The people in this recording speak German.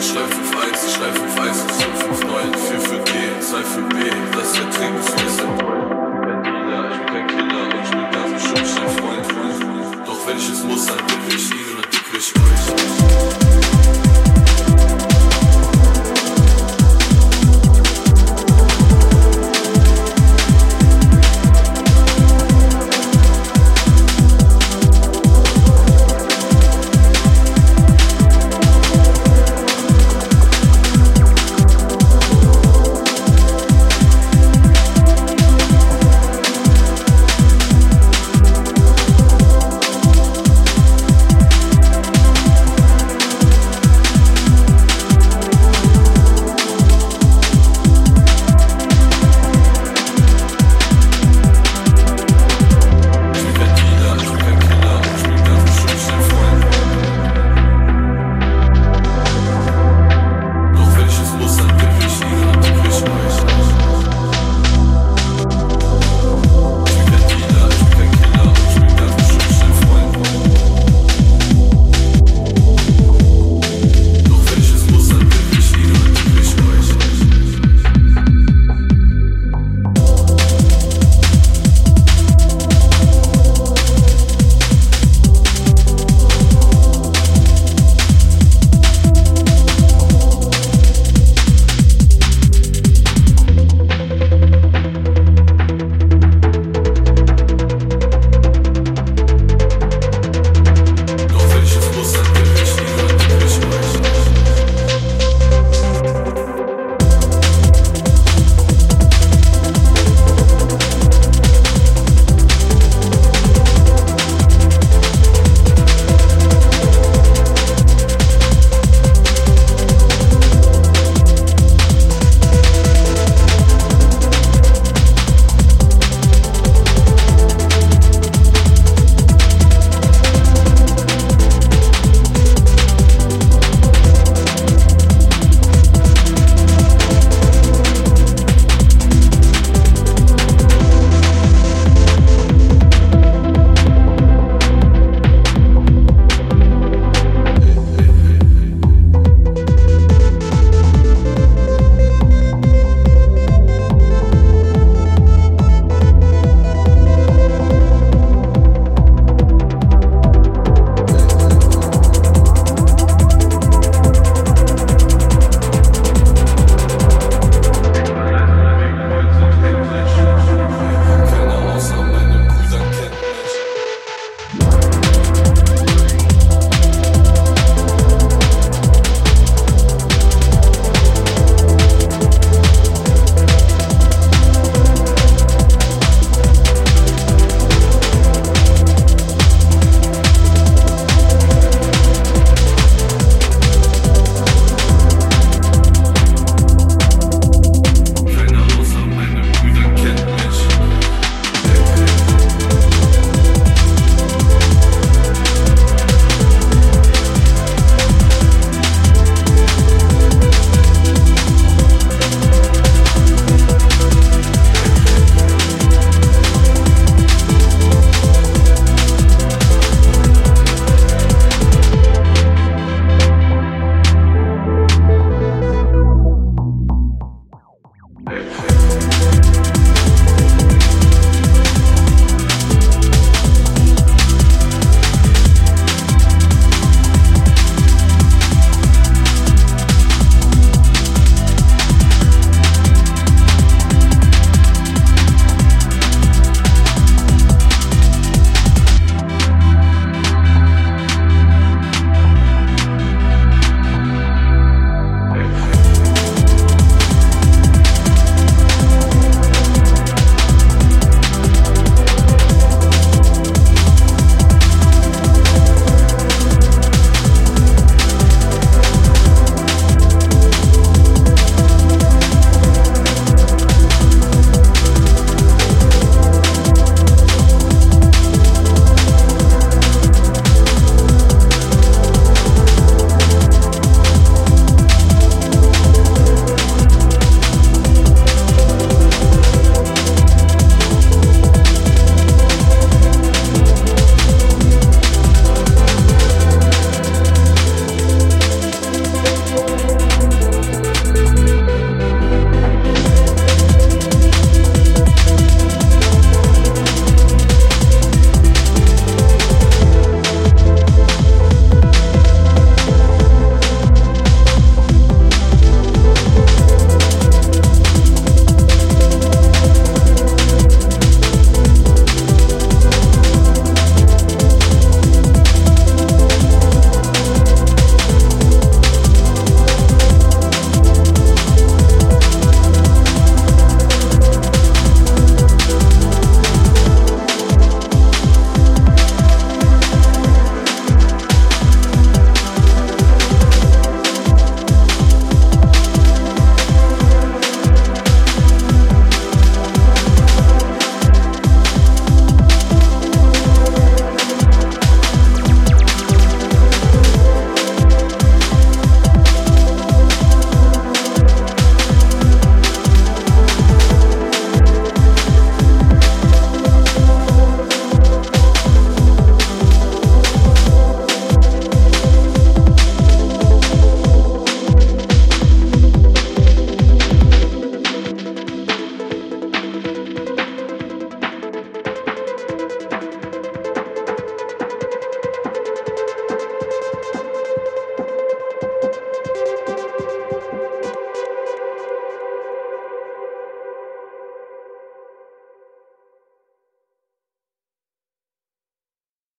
schreib 5 1, 5 9, 4 für D, 2 für B, das ist der Trick, ist Kein Dealer, ich bin kein Killer und ich bin ganz bestimmt nicht dein Freund. Doch wenn ich es muss, dann dick ich ihn oder dick ich euch. Los